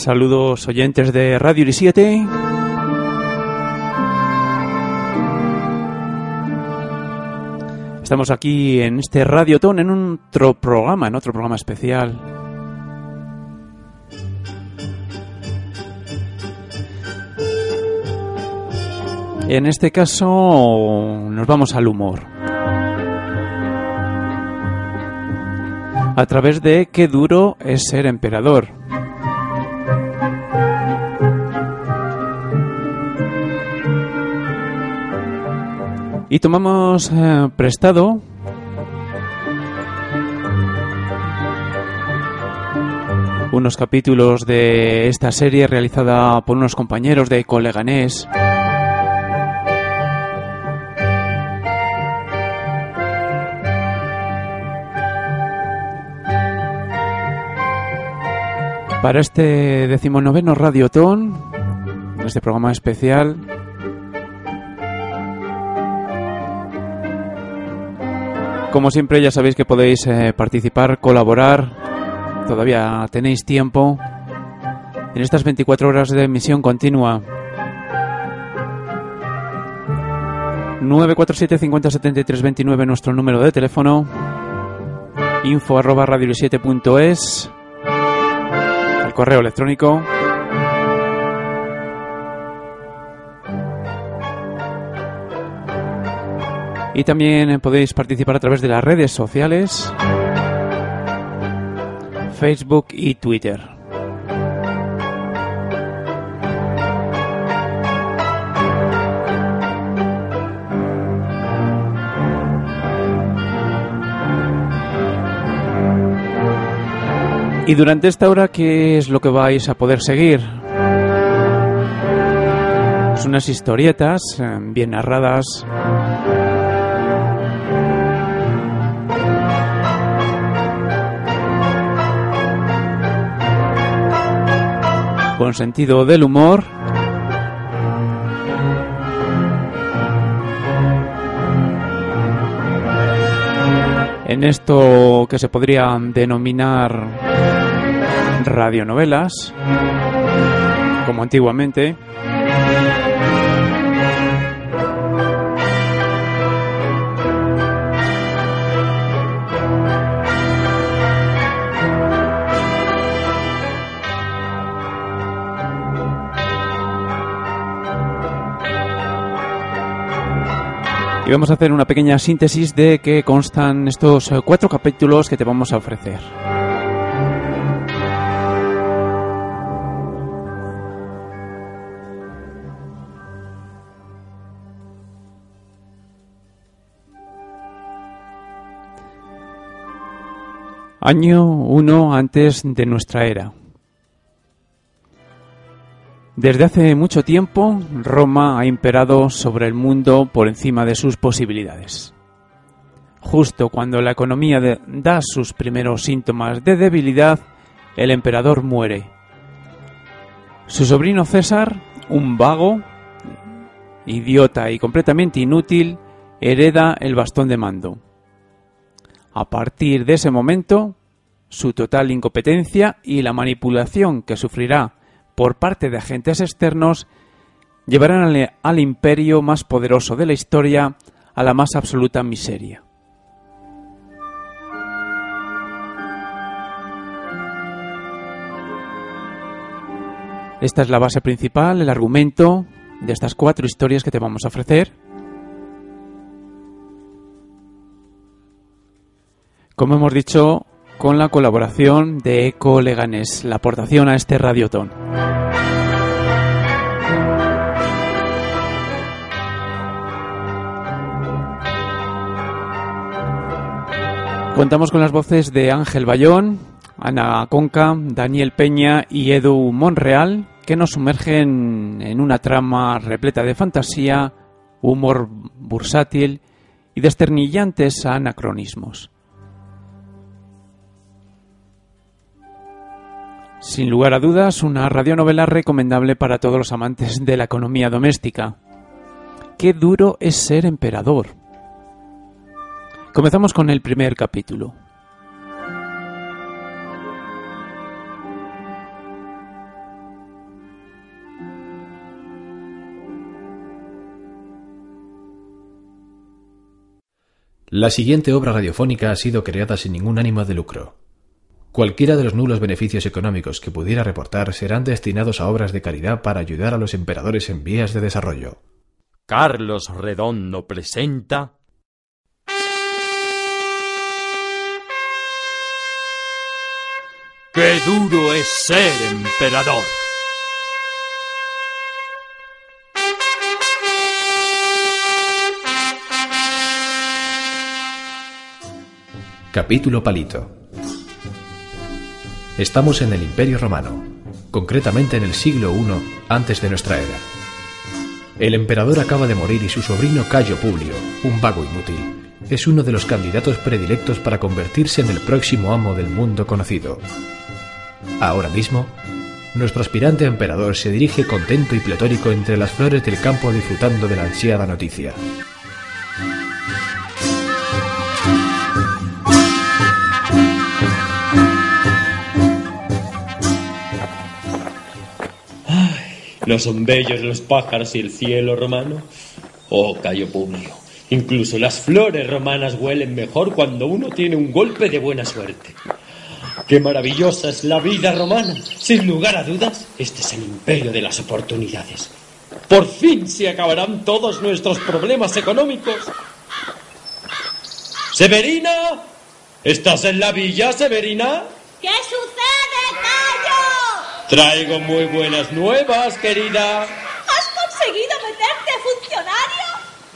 Saludos oyentes de Radio Uri 7. Estamos aquí en este Radiotón en otro programa, en otro programa especial. En este caso nos vamos al humor. A través de qué duro es ser emperador. Y tomamos eh, prestado unos capítulos de esta serie realizada por unos compañeros de Coleganés. Para este decimonoveno Radiotón, este programa especial, Como siempre ya sabéis que podéis eh, participar, colaborar, todavía tenéis tiempo. En estas 24 horas de emisión continua. 947 50 73 29 nuestro número de teléfono. Info arroba radio 7es el correo electrónico Y también podéis participar a través de las redes sociales, Facebook y Twitter. Y durante esta hora, ¿qué es lo que vais a poder seguir? Son unas historietas eh, bien narradas con sentido del humor. En esto que se podría denominar radionovelas, como antiguamente. Y vamos a hacer una pequeña síntesis de qué constan estos eh, cuatro capítulos que te vamos a ofrecer. Año 1 antes de nuestra era. Desde hace mucho tiempo, Roma ha imperado sobre el mundo por encima de sus posibilidades. Justo cuando la economía da sus primeros síntomas de debilidad, el emperador muere. Su sobrino César, un vago, idiota y completamente inútil, hereda el bastón de mando. A partir de ese momento, su total incompetencia y la manipulación que sufrirá por parte de agentes externos llevarán al, imperio más poderoso de la historia a la más absoluta miseria. Esta es la base principal, el argumento de estas cuatro historias que te vamos a ofrecer. Como hemos dicho, con la colaboración de Eco Leganés, la aportación a este radiotón. Contamos con las voces de Ángel Bayón, Ana Conca, Daniel Peña y Edu Monreal, que nos sumergen en una trama repleta de fantasía, humor bursátil y desternillantes anacronismos. Sin lugar a dudas, una radionovela recomendable para todos los amantes de la economía doméstica. Qué duro es ser emperador. Comenzamos con el primer capítulo. La siguiente obra radiofónica ha sido creada sin ningún ánimo de lucro. Cualquiera de los nulos beneficios económicos que pudiera reportar serán destinados a obras de caridad para ayudar a los emperadores en vías de desarrollo. Carlos Redondo presenta ¡Qué duro es ser emperador! Capítulo Palito Estamos en el Imperio Romano, concretamente en el siglo I antes de nuestra era. El emperador acaba de morir y su sobrino Cayo Publio, un vago inútil, es uno de los candidatos predilectos para convertirse en el próximo amo del mundo conocido. Ahora mismo, nuestro aspirante emperador se dirige contento y pletórico entre las flores del campo disfrutando de la ansiada noticia. ¿No son bellos los pájaros y el cielo romano? Oh, Cayo Publio, incluso las flores romanas huelen mejor cuando uno tiene un golpe de buena suerte. Qué maravillosa es la vida romana. Sin lugar a dudas, este es el imperio de las oportunidades. Por fin se acabarán todos nuestros problemas económicos. Severina, ¿estás en la villa, Severina? ¿Qué sucede? Traigo muy buenas nuevas, querida. ¿Has conseguido meterte funcionario?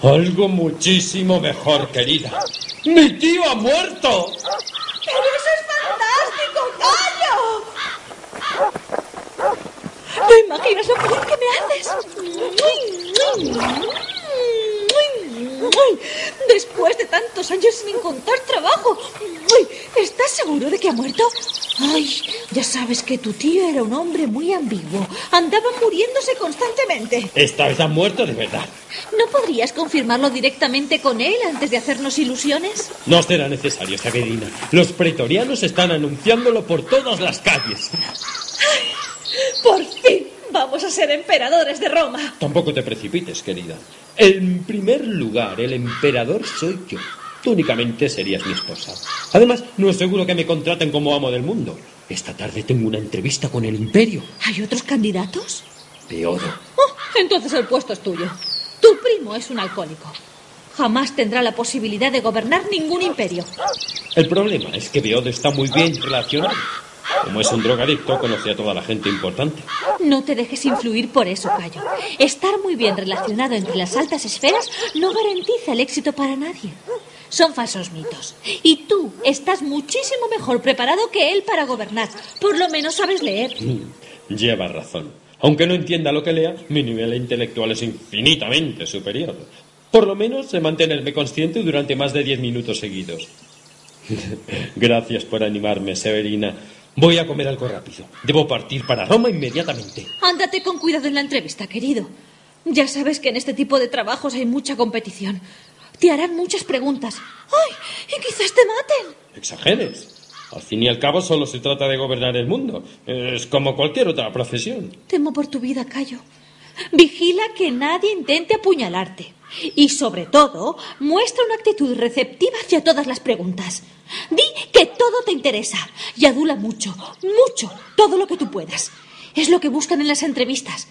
Algo muchísimo mejor, querida. ¡Mi tío ha muerto! ¡Pero eso es fantástico, Cayo! No imaginas lo feliz que me haces. Después de tantos años sin encontrar trabajo, ¿estás seguro de que ha muerto? Ay, ya sabes que tu tío era un hombre muy ambiguo. Andaba muriéndose constantemente. Esta vez ha muerto de verdad. ¿No podrías confirmarlo directamente con él antes de hacernos ilusiones? No será necesario, Severina. Los pretorianos están anunciándolo por todas las calles. ¡Por fin! Vamos a ser emperadores de Roma. Tampoco te precipites, querida. En primer lugar, el emperador soy yo. Tú únicamente serías mi esposa. Además, no es seguro que me contraten como amo del mundo. Esta tarde tengo una entrevista con el imperio. ¿Hay otros candidatos? Peodo. Oh, entonces el puesto es tuyo. Tu primo es un alcohólico. Jamás tendrá la posibilidad de gobernar ningún imperio. El problema es que Beodo está muy bien relacionado. Como es un drogadicto, conoce a toda la gente importante. No te dejes influir por eso, Cayo. Estar muy bien relacionado entre las altas esferas no garantiza el éxito para nadie. Son falsos mitos. Y tú estás muchísimo mejor preparado que él para gobernar. Por lo menos sabes leer. Lleva razón. Aunque no entienda lo que lea, mi nivel intelectual es infinitamente superior. Por lo menos sé mantenerme consciente durante más de diez minutos seguidos. Gracias por animarme, Severina. Voy a comer algo rápido. Debo partir para Roma inmediatamente. Ándate con cuidado en la entrevista, querido. Ya sabes que en este tipo de trabajos hay mucha competición. Te harán muchas preguntas. ¡Ay! Y quizás te maten. Exageres. Al fin y al cabo solo se trata de gobernar el mundo. Es como cualquier otra profesión. Temo por tu vida, Cayo. Vigila que nadie intente apuñalarte. Y sobre todo, muestra una actitud receptiva hacia todas las preguntas. Di que todo te interesa y adula mucho, mucho, todo lo que tú puedas. Es lo que buscan en las entrevistas.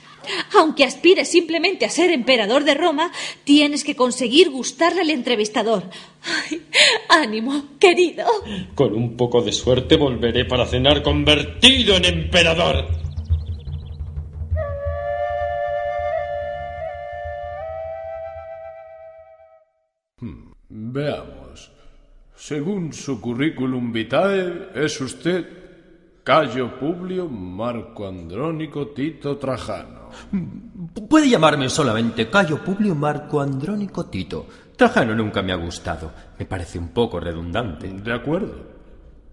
Aunque aspires simplemente a ser emperador de Roma, tienes que conseguir gustarle al entrevistador. Ay, ánimo, querido. Con un poco de suerte volveré para cenar convertido en emperador. Veamos. Según su currículum vitae, es usted Cayo Publio Marco Andrónico Tito Trajano. Puede llamarme solamente Cayo Publio Marco Andrónico Tito. Trajano nunca me ha gustado. Me parece un poco redundante. De acuerdo.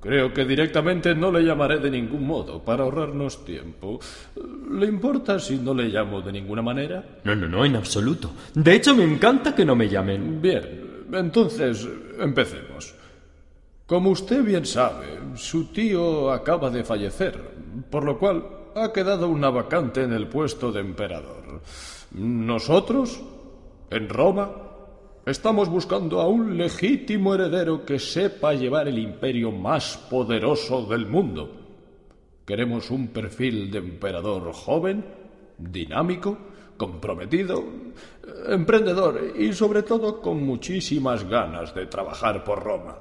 Creo que directamente no le llamaré de ningún modo, para ahorrarnos tiempo. ¿Le importa si no le llamo de ninguna manera? No, no, no, en absoluto. De hecho, me encanta que no me llamen. Bien, entonces empecemos. Como usted bien sabe, su tío acaba de fallecer, por lo cual ha quedado una vacante en el puesto de emperador. Nosotros, en Roma, estamos buscando a un legítimo heredero que sepa llevar el imperio más poderoso del mundo. Queremos un perfil de emperador joven, dinámico, comprometido, emprendedor y sobre todo con muchísimas ganas de trabajar por Roma.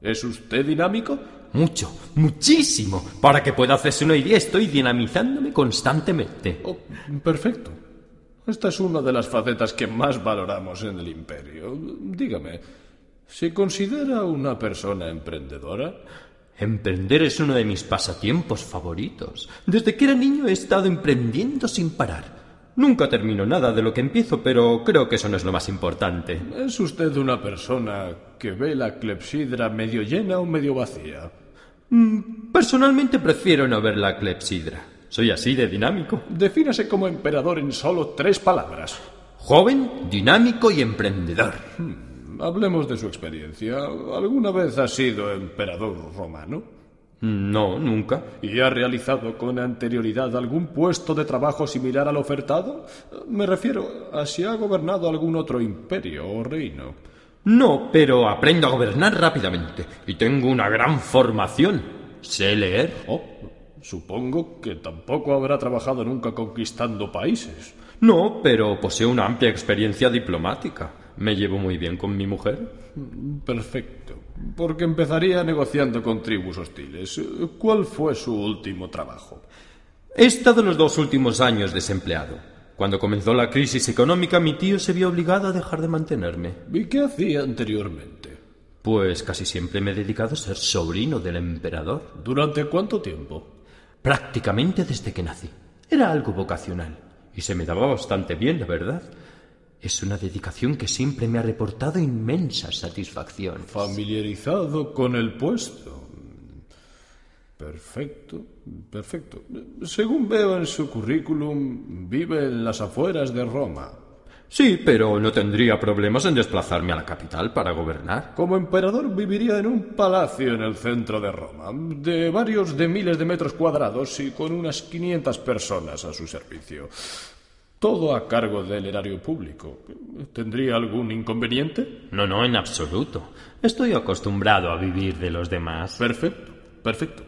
¿Es usted dinámico? Mucho, muchísimo. Para que pueda hacerse una idea, estoy dinamizándome constantemente. Oh, perfecto. Esta es una de las facetas que más valoramos en el imperio. Dígame, ¿se considera una persona emprendedora? Emprender es uno de mis pasatiempos favoritos. Desde que era niño he estado emprendiendo sin parar. Nunca termino nada de lo que empiezo, pero creo que eso no es lo más importante. ¿Es usted una persona que ve la clepsidra medio llena o medio vacía? Mm, personalmente prefiero no ver la clepsidra. Soy así de dinámico. Defínase como emperador en solo tres palabras. Joven, dinámico y emprendedor. Hmm, hablemos de su experiencia. ¿Alguna vez ha sido emperador romano? No, nunca. ¿Y ha realizado con anterioridad algún puesto de trabajo similar al ofertado? Me refiero a si ha gobernado algún otro imperio o reino. No, pero aprendo a gobernar rápidamente y tengo una gran formación. Sé leer. Oh, supongo que tampoco habrá trabajado nunca conquistando países. No, pero poseo una amplia experiencia diplomática. Me llevo muy bien con mi mujer. Perfecto. Porque empezaría negociando con tribus hostiles. ¿Cuál fue su último trabajo? He estado los dos últimos años desempleado. Cuando comenzó la crisis económica, mi tío se vio obligado a dejar de mantenerme. ¿Y qué hacía anteriormente? Pues casi siempre me he dedicado a ser sobrino del emperador. ¿Durante cuánto tiempo? Prácticamente desde que nací. Era algo vocacional. Y se me daba bastante bien, la verdad. Es una dedicación que siempre me ha reportado inmensa satisfacción. Familiarizado con el puesto. Perfecto, perfecto. Según veo en su currículum, vive en las afueras de Roma. Sí, pero no tendría problemas en desplazarme a la capital para gobernar. Como emperador viviría en un palacio en el centro de Roma, de varios de miles de metros cuadrados y con unas 500 personas a su servicio. Todo a cargo del erario público. ¿Tendría algún inconveniente? No, no, en absoluto. Estoy acostumbrado a vivir de los demás. Perfecto, perfecto.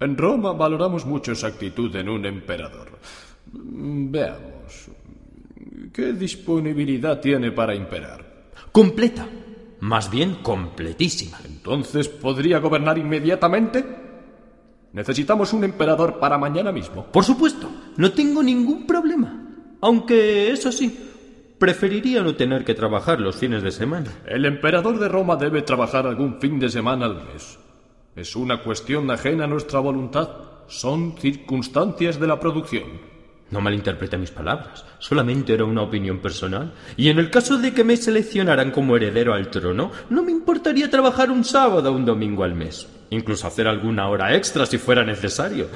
En Roma valoramos mucho esa actitud en un emperador. Veamos. ¿Qué disponibilidad tiene para imperar? Completa. Más bien completísima. Entonces, ¿podría gobernar inmediatamente? Necesitamos un emperador para mañana mismo. Por supuesto. No tengo ningún problema. Aunque, eso sí, preferiría no tener que trabajar los fines de semana. El emperador de Roma debe trabajar algún fin de semana al mes. Es una cuestión ajena a nuestra voluntad. Son circunstancias de la producción. No malinterprete mis palabras. Solamente era una opinión personal. Y en el caso de que me seleccionaran como heredero al trono, no me importaría trabajar un sábado o un domingo al mes. Incluso hacer alguna hora extra si fuera necesario.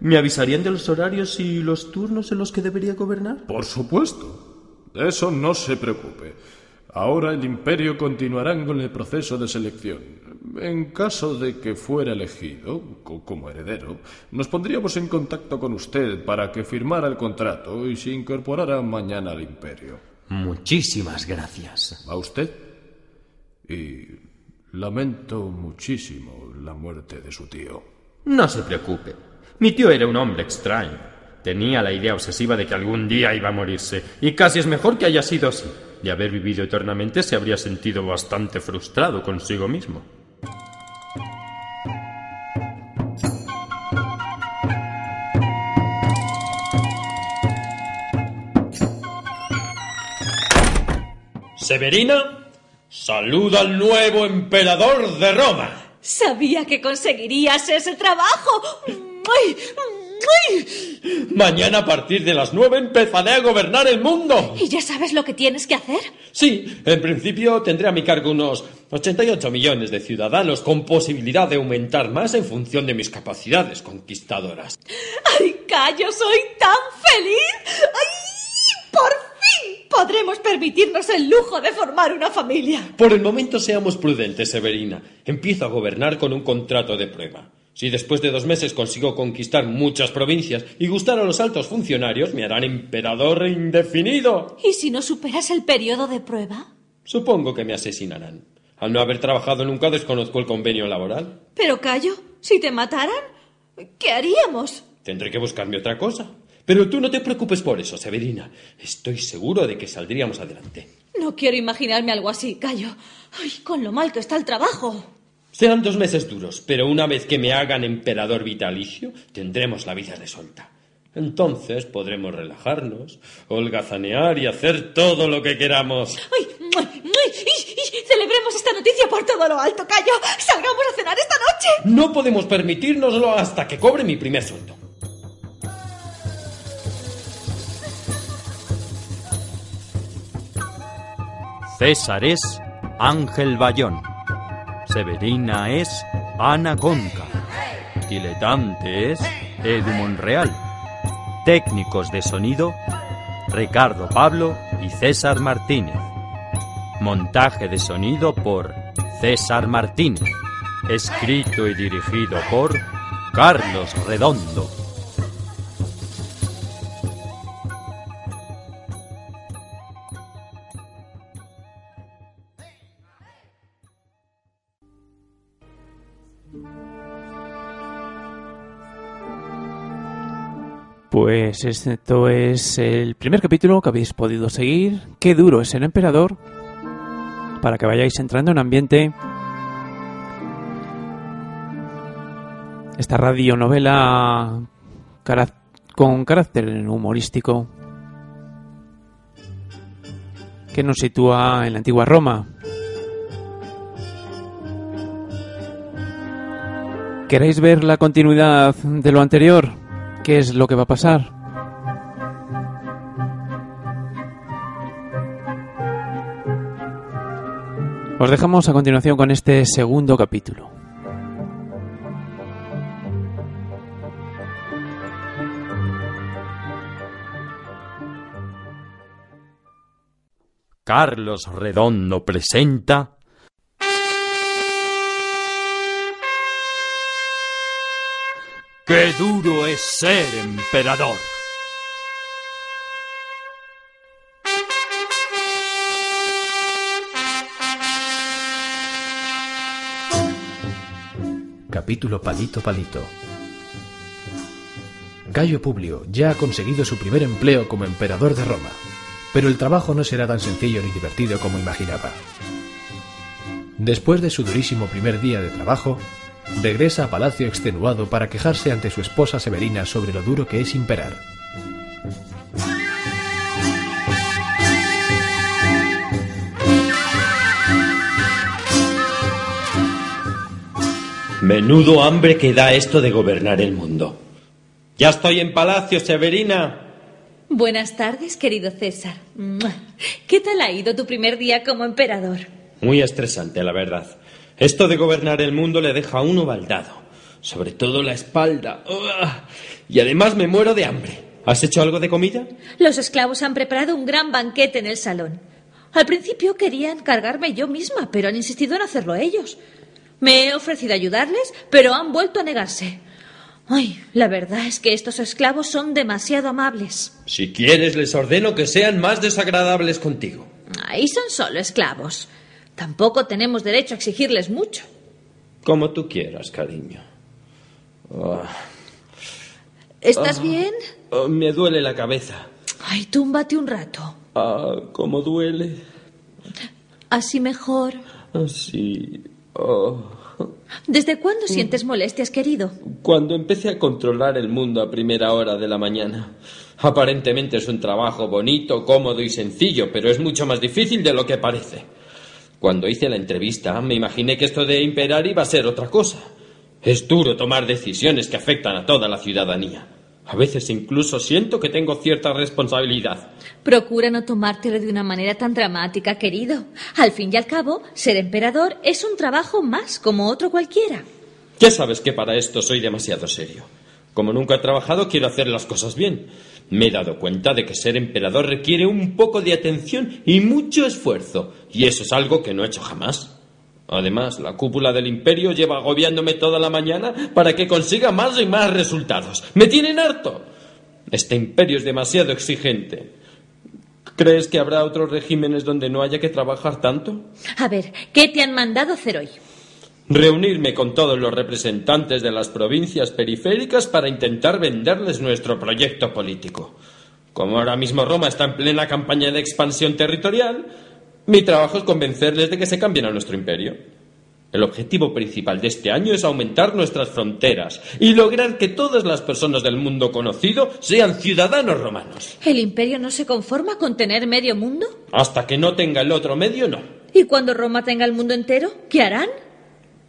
¿Me avisarían de los horarios y los turnos en los que debería gobernar? Por supuesto. De eso no se preocupe. Ahora el imperio continuará con el proceso de selección. En caso de que fuera elegido como heredero, nos pondríamos en contacto con usted para que firmara el contrato y se incorporara mañana al imperio. Muchísimas gracias. ¿A usted? Y lamento muchísimo la muerte de su tío. No se preocupe. Mi tío era un hombre extraño. Tenía la idea obsesiva de que algún día iba a morirse, y casi es mejor que haya sido así. De haber vivido eternamente se habría sentido bastante frustrado consigo mismo. Severina, saluda al nuevo emperador de Roma. Sabía que conseguirías ese trabajo. ¡Ay! ¡Ay! Mañana a partir de las nueve empezaré a gobernar el mundo. ¿Y ya sabes lo que tienes que hacer? Sí, en principio tendré a mi cargo unos 88 millones de ciudadanos con posibilidad de aumentar más en función de mis capacidades conquistadoras. ¡Ay, Cayo, soy tan feliz! ¡Ay! ¡Por fin podremos permitirnos el lujo de formar una familia! Por el momento seamos prudentes, Severina. Empiezo a gobernar con un contrato de prueba. Si después de dos meses consigo conquistar muchas provincias y gustar a los altos funcionarios, me harán emperador indefinido. ¿Y si no superas el periodo de prueba? Supongo que me asesinarán. Al no haber trabajado nunca desconozco el convenio laboral. Pero, Cayo, si te mataran, ¿qué haríamos? Tendré que buscarme otra cosa. Pero tú no te preocupes por eso, Severina. Estoy seguro de que saldríamos adelante. No quiero imaginarme algo así, Cayo. Ay, con lo mal que está el trabajo. Serán dos meses duros, pero una vez que me hagan emperador vitalicio, tendremos la vida resuelta. Entonces podremos relajarnos, holgazanear y hacer todo lo que queramos. ¡Ay! ¡Ay! ¡Ay! ¡Y- y- Celebremos esta noticia por todo lo alto, Cayo. ¡Salgamos a cenar esta noche! No podemos permitírnoslo hasta que cobre mi primer sueldo. César es Ángel Bayón. Severina es Ana Conca. Diletante es Edu Monreal. Técnicos de sonido Ricardo Pablo y César Martínez. Montaje de sonido por César Martínez. Escrito y dirigido por Carlos Redondo. Pues esto es el primer capítulo que habéis podido seguir. Qué duro es el emperador. Para que vayáis entrando en ambiente. Esta radionovela con carácter humorístico que nos sitúa en la antigua Roma. ¿Queréis ver la continuidad de lo anterior? ¿Qué es lo que va a pasar? Os dejamos a continuación con este segundo capítulo. Carlos Redondo presenta ¡Qué duro es ser emperador! Capítulo Palito Palito. Gallo Publio ya ha conseguido su primer empleo como emperador de Roma, pero el trabajo no será tan sencillo ni divertido como imaginaba. Después de su durísimo primer día de trabajo, regresa a palacio extenuado para quejarse ante su esposa Severina sobre lo duro que es imperar. Menudo hambre que da esto de gobernar el mundo. Ya estoy en palacio, Severina. Buenas tardes, querido César. ¿Qué tal ha ido tu primer día como emperador? Muy estresante, la verdad. Esto de gobernar el mundo le deja a uno baldado. Sobre todo la espalda. ¡Uah! Y además me muero de hambre. ¿Has hecho algo de comida? Los esclavos han preparado un gran banquete en el salón. Al principio quería encargarme yo misma, pero han insistido en hacerlo ellos. Me he ofrecido ayudarles, pero han vuelto a negarse. Ay, la verdad es que estos esclavos son demasiado amables. Si quieres, les ordeno que sean más desagradables contigo. Ahí son solo esclavos. Tampoco tenemos derecho a exigirles mucho. Como tú quieras, cariño. Ah. ¿Estás bien? Oh, me duele la cabeza. Ay, túmbate un rato. Ah, cómo duele. Así mejor. Así. ¿Desde cuándo sientes molestias, querido? Cuando empecé a controlar el mundo a primera hora de la mañana. Aparentemente es un trabajo bonito, cómodo y sencillo, pero es mucho más difícil de lo que parece. Cuando hice la entrevista, me imaginé que esto de imperar iba a ser otra cosa. Es duro tomar decisiones que afectan a toda la ciudadanía. A veces incluso siento que tengo cierta responsabilidad. Procura no tomártelo de una manera tan dramática, querido. Al fin y al cabo, ser emperador es un trabajo más como otro cualquiera. Ya sabes que para esto soy demasiado serio. Como nunca he trabajado, quiero hacer las cosas bien. Me he dado cuenta de que ser emperador requiere un poco de atención y mucho esfuerzo, y eso es algo que no he hecho jamás. Además, la cúpula del imperio lleva agobiándome toda la mañana para que consiga más y más resultados. ¡Me tienen harto! Este imperio es demasiado exigente. ¿Crees que habrá otros regímenes donde no haya que trabajar tanto? A ver, ¿qué te han mandado hacer hoy? Reunirme con todos los representantes de las provincias periféricas para intentar venderles nuestro proyecto político. Como ahora mismo Roma está en plena campaña de expansión territorial, mi trabajo es convencerles de que se cambien a nuestro imperio. El objetivo principal de este año es aumentar nuestras fronteras y lograr que todas las personas del mundo conocido sean ciudadanos romanos. ¿El imperio no se conforma con tener medio mundo? Hasta que no tenga el otro medio, no. ¿Y cuando Roma tenga el mundo entero? ¿Qué harán?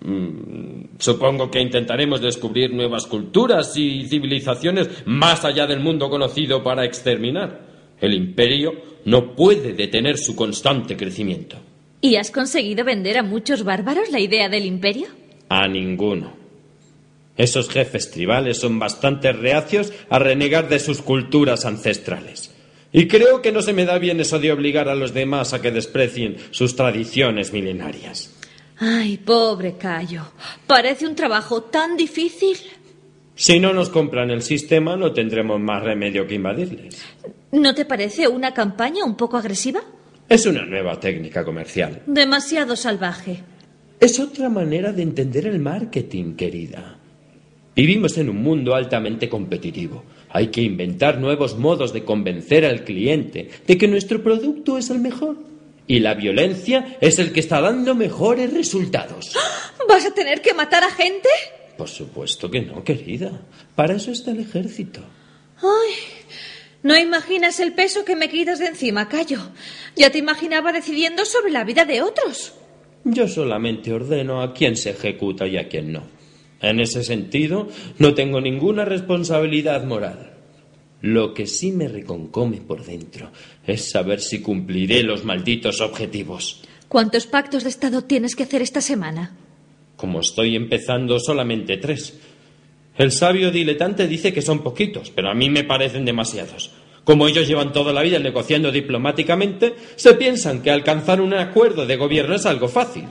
Mm, supongo que intentaremos descubrir nuevas culturas y civilizaciones más allá del mundo conocido para exterminar. El imperio no puede detener su constante crecimiento. ¿Y has conseguido vender a muchos bárbaros la idea del imperio? A ninguno. Esos jefes tribales son bastante reacios a renegar de sus culturas ancestrales. Y creo que no se me da bien eso de obligar a los demás a que desprecien sus tradiciones milenarias. Ay, pobre Cayo. Parece un trabajo tan difícil. Si no nos compran el sistema, no tendremos más remedio que invadirles. ¿No te parece una campaña un poco agresiva? Es una nueva técnica comercial. Demasiado salvaje. Es otra manera de entender el marketing, querida. Vivimos en un mundo altamente competitivo. Hay que inventar nuevos modos de convencer al cliente de que nuestro producto es el mejor. Y la violencia es el que está dando mejores resultados. ¿Vas a tener que matar a gente? Por supuesto que no, querida. Para eso está el ejército. Ay, no imaginas el peso que me quitas de encima, Cayo. Ya te imaginaba decidiendo sobre la vida de otros. Yo solamente ordeno a quién se ejecuta y a quién no. En ese sentido, no tengo ninguna responsabilidad moral. Lo que sí me reconcome por dentro es saber si cumpliré los malditos objetivos. ¿Cuántos pactos de Estado tienes que hacer esta semana? Como estoy empezando, solamente tres. El sabio diletante dice que son poquitos, pero a mí me parecen demasiados. Como ellos llevan toda la vida negociando diplomáticamente, se piensan que alcanzar un acuerdo de gobierno es algo fácil.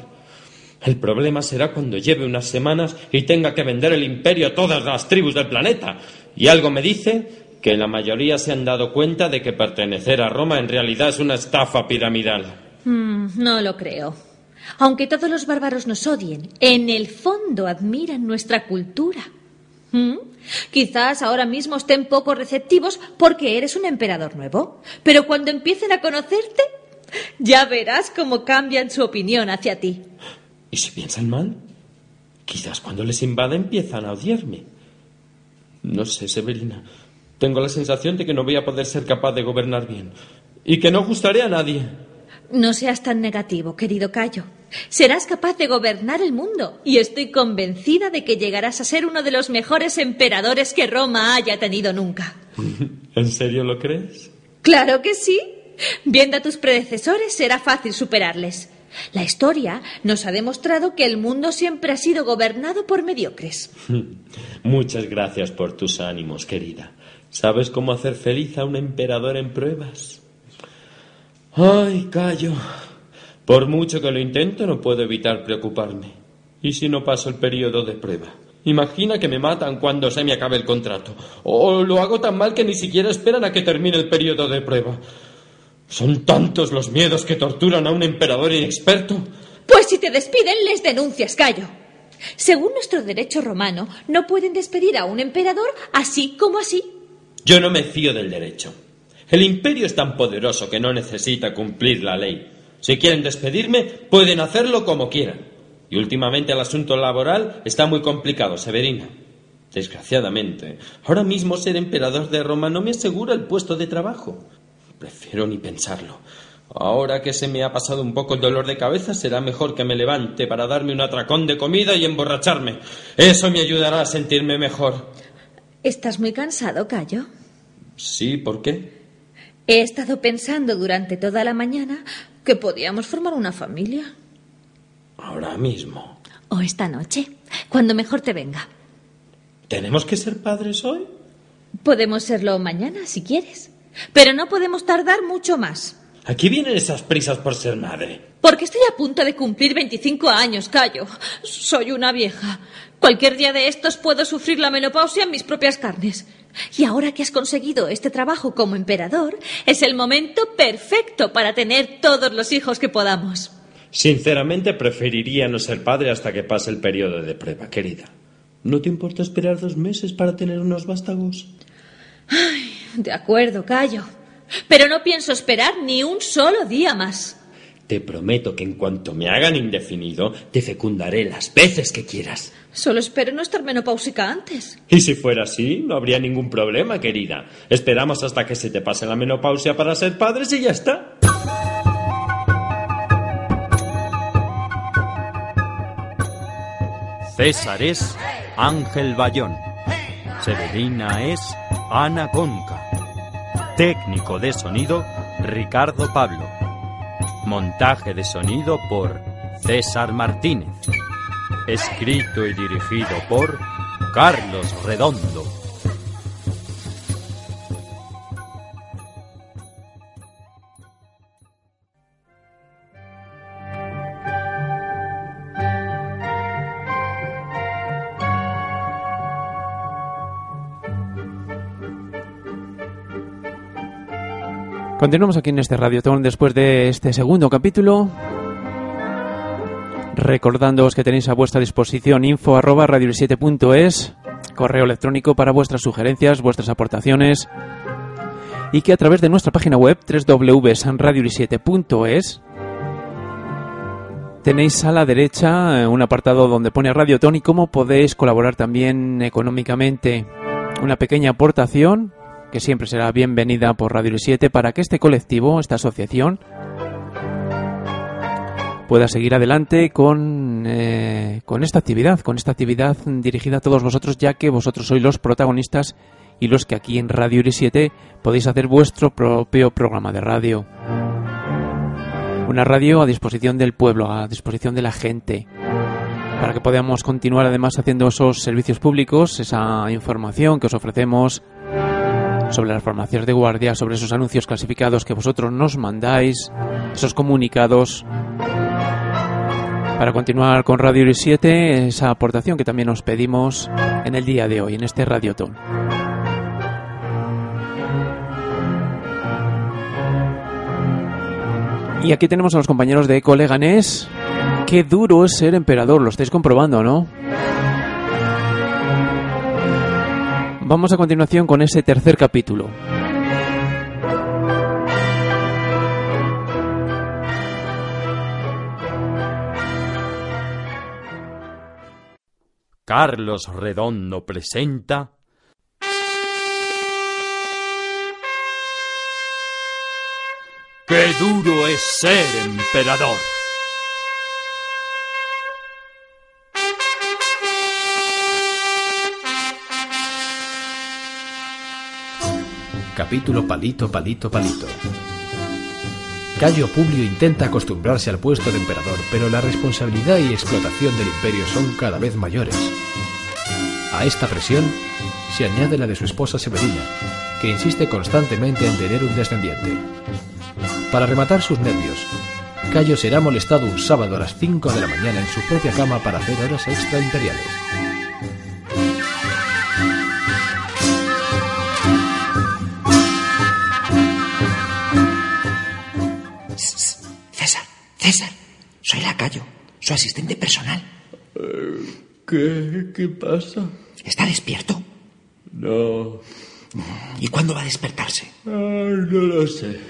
El problema será cuando lleve unas semanas y tenga que vender el imperio a todas las tribus del planeta. Y algo me dice que la mayoría se han dado cuenta de que pertenecer a Roma en realidad es una estafa piramidal. Mm, no lo creo. Aunque todos los bárbaros nos odien, en el fondo admiran nuestra cultura. ¿Mm? Quizás ahora mismo estén poco receptivos porque eres un emperador nuevo, pero cuando empiecen a conocerte, ya verás cómo cambian su opinión hacia ti. ¿Y si piensan mal? Quizás cuando les invada empiezan a odiarme. No sé, Severina. Tengo la sensación de que no voy a poder ser capaz de gobernar bien y que no gustaré a nadie. No seas tan negativo, querido Cayo. Serás capaz de gobernar el mundo y estoy convencida de que llegarás a ser uno de los mejores emperadores que Roma haya tenido nunca. ¿En serio lo crees? Claro que sí. Viendo a tus predecesores será fácil superarles. La historia nos ha demostrado que el mundo siempre ha sido gobernado por mediocres. Muchas gracias por tus ánimos, querida. ¿Sabes cómo hacer feliz a un emperador en pruebas? Ay, Cayo. Por mucho que lo intento, no puedo evitar preocuparme. ¿Y si no paso el periodo de prueba? Imagina que me matan cuando se me acabe el contrato. O lo hago tan mal que ni siquiera esperan a que termine el periodo de prueba. Son tantos los miedos que torturan a un emperador inexperto. Pues si te despiden, les denuncias, Cayo. Según nuestro derecho romano, no pueden despedir a un emperador así como así. Yo no me fío del derecho. El imperio es tan poderoso que no necesita cumplir la ley. Si quieren despedirme, pueden hacerlo como quieran. Y últimamente el asunto laboral está muy complicado, Severina. Desgraciadamente, ahora mismo ser emperador de Roma no me asegura el puesto de trabajo. Prefiero ni pensarlo. Ahora que se me ha pasado un poco el dolor de cabeza, será mejor que me levante para darme un atracón de comida y emborracharme. Eso me ayudará a sentirme mejor. ¿Estás muy cansado, Cayo? Sí, ¿por qué? He estado pensando durante toda la mañana que podíamos formar una familia. Ahora mismo. O esta noche, cuando mejor te venga. ¿Tenemos que ser padres hoy? Podemos serlo mañana, si quieres. Pero no podemos tardar mucho más. Aquí vienen esas prisas por ser madre. Porque estoy a punto de cumplir 25 años, Cayo. Soy una vieja. Cualquier día de estos puedo sufrir la menopausia en mis propias carnes. Y ahora que has conseguido este trabajo como emperador, es el momento perfecto para tener todos los hijos que podamos. Sinceramente preferiría no ser padre hasta que pase el periodo de prueba, querida. ¿No te importa esperar dos meses para tener unos vástagos? Ay, de acuerdo, Cayo. Pero no pienso esperar ni un solo día más. Te prometo que en cuanto me hagan indefinido, te fecundaré las veces que quieras. Solo espero no estar menopáusica antes. Y si fuera así, no habría ningún problema, querida. Esperamos hasta que se te pase la menopausia para ser padres y ya está. César es Ángel Bayón. Severina es Ana Conca. Técnico de sonido, Ricardo Pablo. Montaje de sonido por César Martínez. Escrito y dirigido por Carlos Redondo. Continuamos aquí en este Radiotón después de este segundo capítulo. Recordándoos que tenéis a vuestra disposición info arroba radio7.es, correo electrónico para vuestras sugerencias, vuestras aportaciones y que a través de nuestra página web www.radio7.es tenéis a la derecha eh, un apartado donde pone Radiotón y cómo podéis colaborar también económicamente. Una pequeña aportación que siempre será bienvenida por Radio 7 para que este colectivo, esta asociación, pueda seguir adelante con, eh, con esta actividad, con esta actividad dirigida a todos vosotros, ya que vosotros sois los protagonistas y los que aquí en Radio 7 podéis hacer vuestro propio programa de radio. Una radio a disposición del pueblo, a disposición de la gente, para que podamos continuar además haciendo esos servicios públicos, esa información que os ofrecemos sobre las farmacias de guardia, sobre esos anuncios clasificados que vosotros nos mandáis, esos comunicados. Para continuar con Radio 7, esa aportación que también os pedimos en el día de hoy, en este Radiotón. Y aquí tenemos a los compañeros de Coleganés. Qué duro es ser emperador, lo estáis comprobando, ¿no? Vamos a continuación con ese tercer capítulo. Carlos Redondo presenta ¡Qué duro es ser emperador! Capítulo Palito, Palito, Palito. Cayo Publio intenta acostumbrarse al puesto de emperador, pero la responsabilidad y explotación del imperio son cada vez mayores. A esta presión se añade la de su esposa Severina, que insiste constantemente en tener un descendiente. Para rematar sus nervios, Cayo será molestado un sábado a las 5 de la mañana en su propia cama para hacer horas extra imperiales. César, César, soy Lacayo, su asistente personal. ¿Qué? ¿Qué pasa? ¿Está despierto? No. ¿Y cuándo va a despertarse? No lo sé.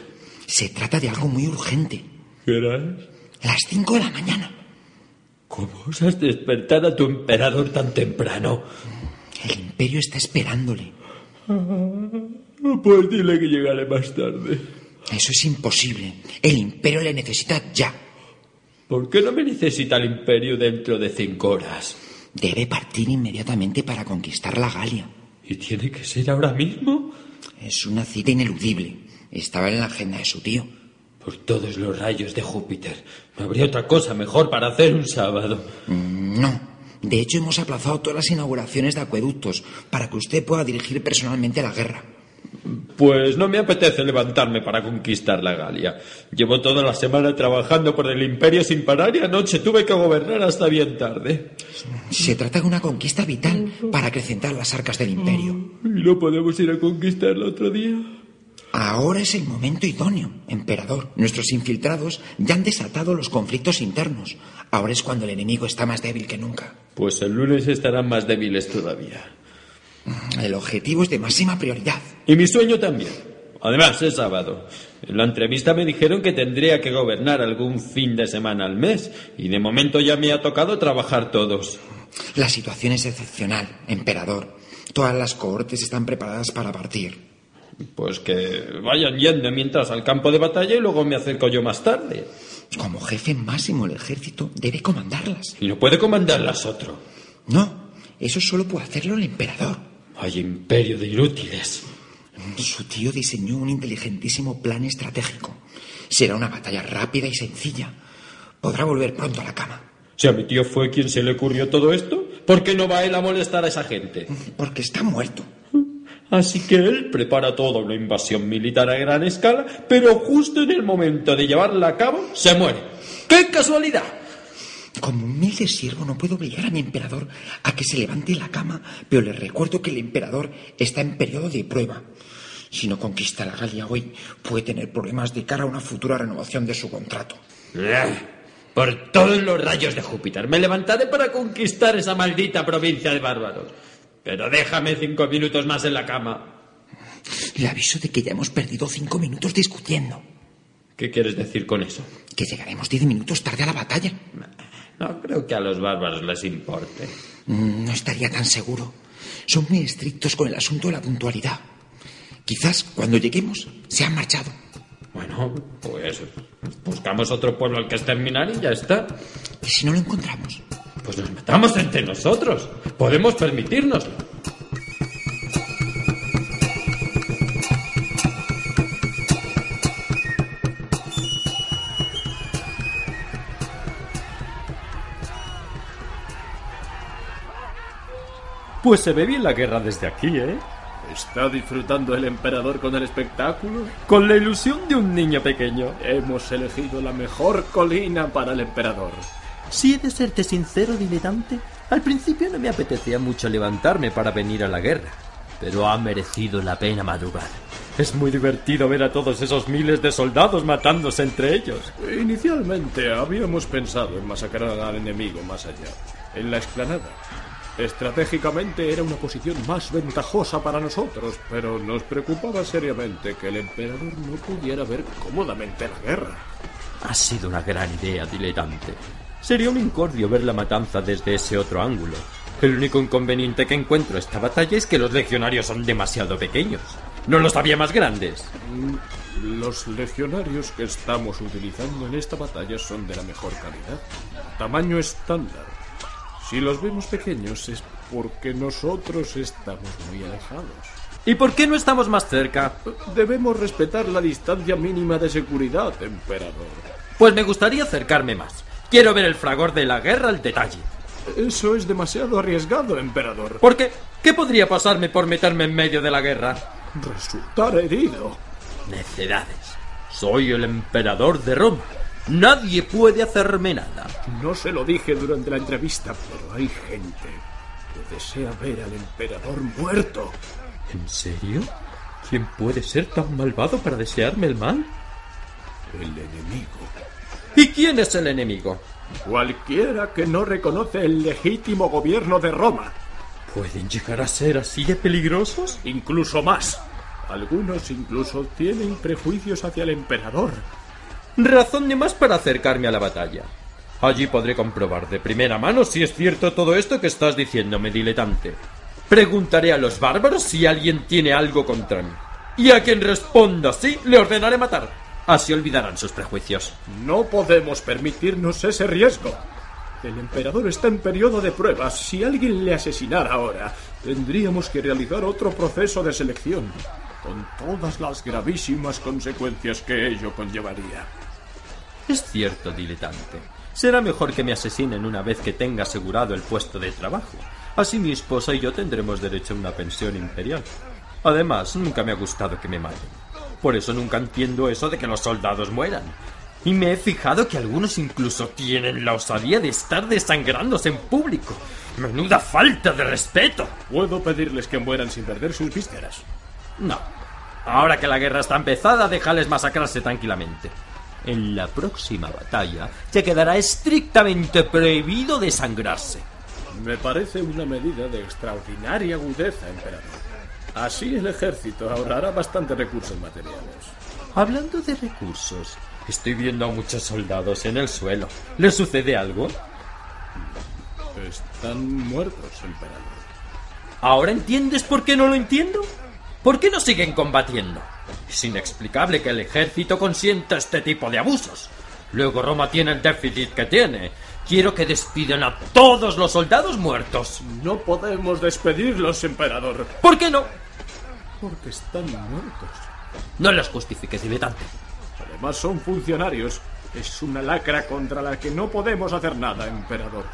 Se trata de algo muy urgente. ¿Qué hora es? Las cinco de la mañana. ¿Cómo osas despertar a tu emperador tan temprano? El imperio está esperándole. Pues dile que llegaré más tarde. Eso es imposible. El imperio le necesita ya. ¿Por qué no me necesita el imperio dentro de cinco horas? Debe partir inmediatamente para conquistar la Galia. ¿Y tiene que ser ahora mismo? Es una cita ineludible. Estaba en la agenda de su tío. Por todos los rayos de Júpiter. ¿No habría otra cosa mejor para hacer un sábado? Mm, No. De hecho, hemos aplazado todas las inauguraciones de acueductos para que usted pueda dirigir personalmente la guerra. Pues no me apetece levantarme para conquistar la Galia. Llevo toda la semana trabajando por el imperio sin parar y anoche tuve que gobernar hasta bien tarde. Se trata de una conquista vital para acrecentar las arcas del imperio. ¿Y no podemos ir a conquistarla otro día? Ahora es el momento idóneo, emperador. Nuestros infiltrados ya han desatado los conflictos internos. Ahora es cuando el enemigo está más débil que nunca. Pues el lunes estarán más débiles todavía. El objetivo es de máxima prioridad. Y mi sueño también. Además, es sábado. En la entrevista me dijeron que tendría que gobernar algún fin de semana al mes, y de momento ya me ha tocado trabajar todos. La situación es excepcional, emperador. Todas las cohortes están preparadas para partir. Pues que vayan yendo mientras al campo de batalla y luego me acerco yo más tarde. Como jefe máximo del ejército, debe comandarlas. Y no puede comandarlas otro. No, eso solo puede hacerlo el emperador. Hay imperio de inútiles. Su tío diseñó un inteligentísimo plan estratégico. Será una batalla rápida y sencilla. Podrá volver pronto a la cama. Si a mi tío fue quien se le ocurrió todo esto, ¿por qué no va él a molestar a esa gente? Porque está muerto. Así que él prepara toda una invasión militar a gran escala, pero justo en el momento de llevarla a cabo, se muere. ¡Qué casualidad! Como humilde siervo no puedo obligar a mi emperador a que se levante de la cama, pero le recuerdo que el emperador está en periodo de prueba. Si no conquista la Galia hoy, puede tener problemas de cara a una futura renovación de su contrato. Por todos los rayos de Júpiter, me levantaré para conquistar esa maldita provincia de bárbaros. Pero déjame cinco minutos más en la cama. Le aviso de que ya hemos perdido cinco minutos discutiendo. ¿Qué quieres decir con eso? Que llegaremos diez minutos tarde a la batalla. No creo que a los bárbaros les importe. Mm, No estaría tan seguro. Son muy estrictos con el asunto de la puntualidad. Quizás cuando lleguemos se han marchado. Bueno, pues buscamos otro pueblo al que exterminar y ya está. ¿Y si no lo encontramos? Pues nos matamos entre nosotros. Podemos permitírnoslo. Pues se ve bien la guerra desde aquí, ¿eh? ¿Está disfrutando el emperador con el espectáculo? Con la ilusión de un niño pequeño. Hemos elegido la mejor colina para el emperador. Si he de serte sincero, diletante, al principio no me apetecía mucho levantarme para venir a la guerra, pero ha merecido la pena madrugar. Es muy divertido ver a todos esos miles de soldados matándose entre ellos. Inicialmente habíamos pensado en masacrar al enemigo más allá, en la explanada. Estratégicamente era una posición más ventajosa para nosotros, pero nos preocupaba seriamente que el emperador no pudiera ver cómodamente la guerra. Ha sido una gran idea, diletante. Sería un incordio ver la matanza desde ese otro ángulo. El único inconveniente que encuentro esta batalla es que los legionarios son demasiado pequeños. No los había más grandes. Los legionarios que estamos utilizando en esta batalla son de la mejor calidad. Tamaño estándar. Si los vemos pequeños es porque nosotros estamos muy alejados. ¿Y por qué no estamos más cerca? Debemos respetar la distancia mínima de seguridad, emperador. Pues me gustaría acercarme más. Quiero ver el fragor de la guerra al detalle. Eso es demasiado arriesgado, emperador. ¿Por qué? ¿Qué podría pasarme por meterme en medio de la guerra? Resultar herido. Necedades. Soy el emperador de Roma. Nadie puede hacerme nada. No se lo dije durante la entrevista, pero hay gente que desea ver al emperador muerto. ¿En serio? ¿Quién puede ser tan malvado para desearme el mal? El enemigo. ¿Y quién es el enemigo? Cualquiera que no reconoce el legítimo gobierno de Roma. ¿Pueden llegar a ser así de peligrosos? Incluso más. Algunos incluso tienen prejuicios hacia el emperador. Razón de más para acercarme a la batalla. Allí podré comprobar de primera mano si es cierto todo esto que estás diciéndome, diletante. Preguntaré a los bárbaros si alguien tiene algo contra mí. Y a quien responda sí, le ordenaré matar. Así olvidarán sus prejuicios. No podemos permitirnos ese riesgo. El emperador está en periodo de pruebas. Si alguien le asesinara ahora, tendríamos que realizar otro proceso de selección, con todas las gravísimas consecuencias que ello conllevaría. Es cierto, diletante. Será mejor que me asesinen una vez que tenga asegurado el puesto de trabajo. Así mi esposa y yo tendremos derecho a una pensión imperial. Además, nunca me ha gustado que me maten. Por eso nunca entiendo eso de que los soldados mueran. Y me he fijado que algunos incluso tienen la osadía de estar desangrándose en público. Menuda falta de respeto. Puedo pedirles que mueran sin perder sus vísceras. No. Ahora que la guerra está empezada, déjales masacrarse tranquilamente. En la próxima batalla te quedará estrictamente prohibido desangrarse. Me parece una medida de extraordinaria agudeza, emperador. Así el ejército ahorrará bastantes recursos materiales. Hablando de recursos, estoy viendo a muchos soldados en el suelo. ¿Les sucede algo? Están muertos, emperador. ¿Ahora entiendes por qué no lo entiendo? ¿Por qué no siguen combatiendo? Es inexplicable que el ejército consienta este tipo de abusos. Luego Roma tiene el déficit que tiene. Quiero que despidan a todos los soldados muertos. No podemos despedirlos, emperador. ¿Por qué no? Porque están muertos. No los justifiques, diletante. Además son funcionarios. Es una lacra contra la que no podemos hacer nada, emperador.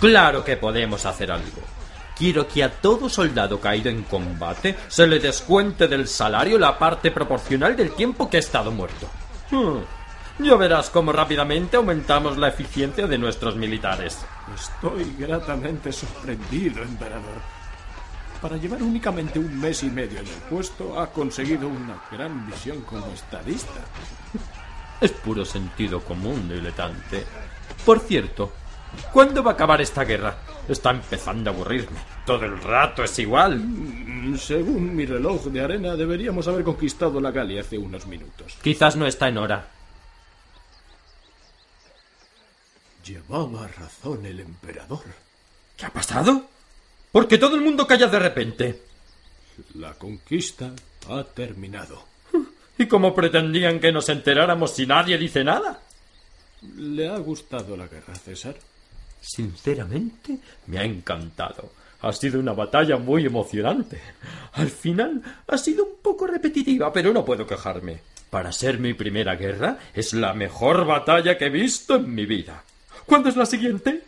Claro que podemos hacer algo. Quiero que a todo soldado caído en combate se le descuente del salario la parte proporcional del tiempo que ha estado muerto. Hmm. Ya verás cómo rápidamente aumentamos la eficiencia de nuestros militares. Estoy gratamente sorprendido, emperador. Para llevar únicamente un mes y medio en el puesto, ha conseguido una gran visión como estadista. Es puro sentido común, diletante. Por cierto, ¿cuándo va a acabar esta guerra? Está empezando a aburrirme. Todo el rato es igual. Mm, Según mi reloj de arena, deberíamos haber conquistado la Galia hace unos minutos. Quizás no está en hora. Llevaba razón el emperador. ¿Qué ha pasado? ¿Por qué todo el mundo calla de repente? La conquista ha terminado. ¿Y cómo pretendían que nos enteráramos si nadie dice nada? ¿Le ha gustado la guerra, César? Sinceramente, me ha encantado. Ha sido una batalla muy emocionante. Al final ha sido un poco repetitiva, pero no puedo quejarme. Para ser mi primera guerra, es la mejor batalla que he visto en mi vida. ¿Cuándo es la siguiente?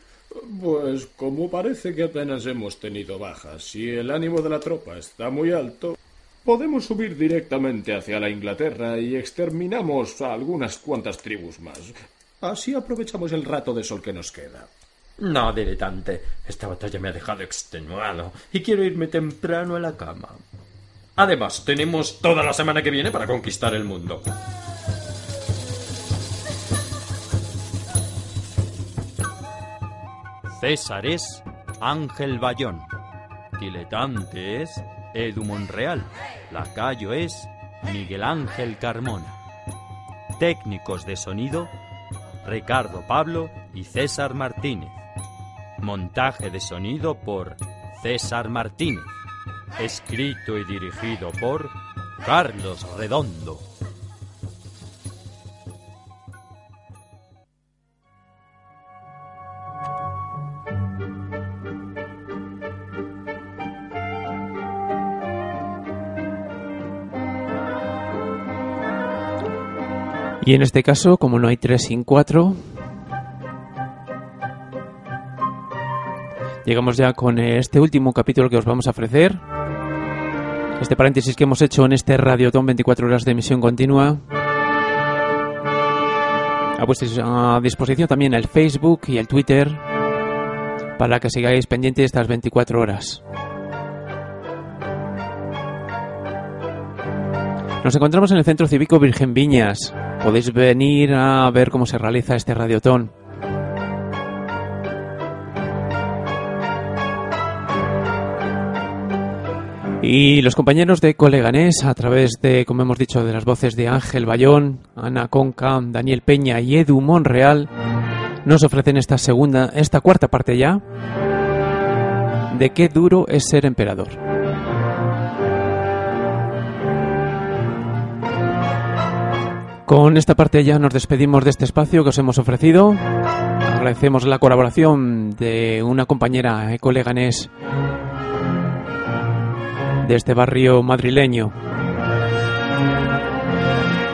Pues como parece que apenas hemos tenido bajas y el ánimo de la tropa está muy alto, podemos subir directamente hacia la Inglaterra y exterminamos a algunas cuantas tribus más. Así aprovechamos el rato de sol que nos queda. No, diletante. Esta batalla me ha dejado extenuado y quiero irme temprano a la cama. Además, tenemos toda la semana que viene para conquistar el mundo. César es Ángel Bayón. Diletante es Edu Monreal. Lacayo es Miguel Ángel Carmona. Técnicos de sonido Ricardo Pablo y César Martínez. Montaje de sonido por César Martínez. Escrito y dirigido por Carlos Redondo. Y en este caso, como no hay 3 sin 4, llegamos ya con este último capítulo que os vamos a ofrecer. Este paréntesis que hemos hecho en este Radiotón 24 horas de emisión continua. A vuestra disposición también el Facebook y el Twitter para que sigáis pendientes estas 24 horas. Nos encontramos en el Centro Cívico Virgen Viñas. Podéis venir a ver cómo se realiza este radiotón. Y los compañeros de Coleganés, a través de, como hemos dicho, de las voces de Ángel Bayón, Ana Conca, Daniel Peña y Edu Monreal, nos ofrecen esta segunda, esta cuarta parte ya de qué duro es ser emperador. Con esta parte ya nos despedimos de este espacio que os hemos ofrecido. Agradecemos la colaboración de una compañera eh, coleganés de este barrio madrileño.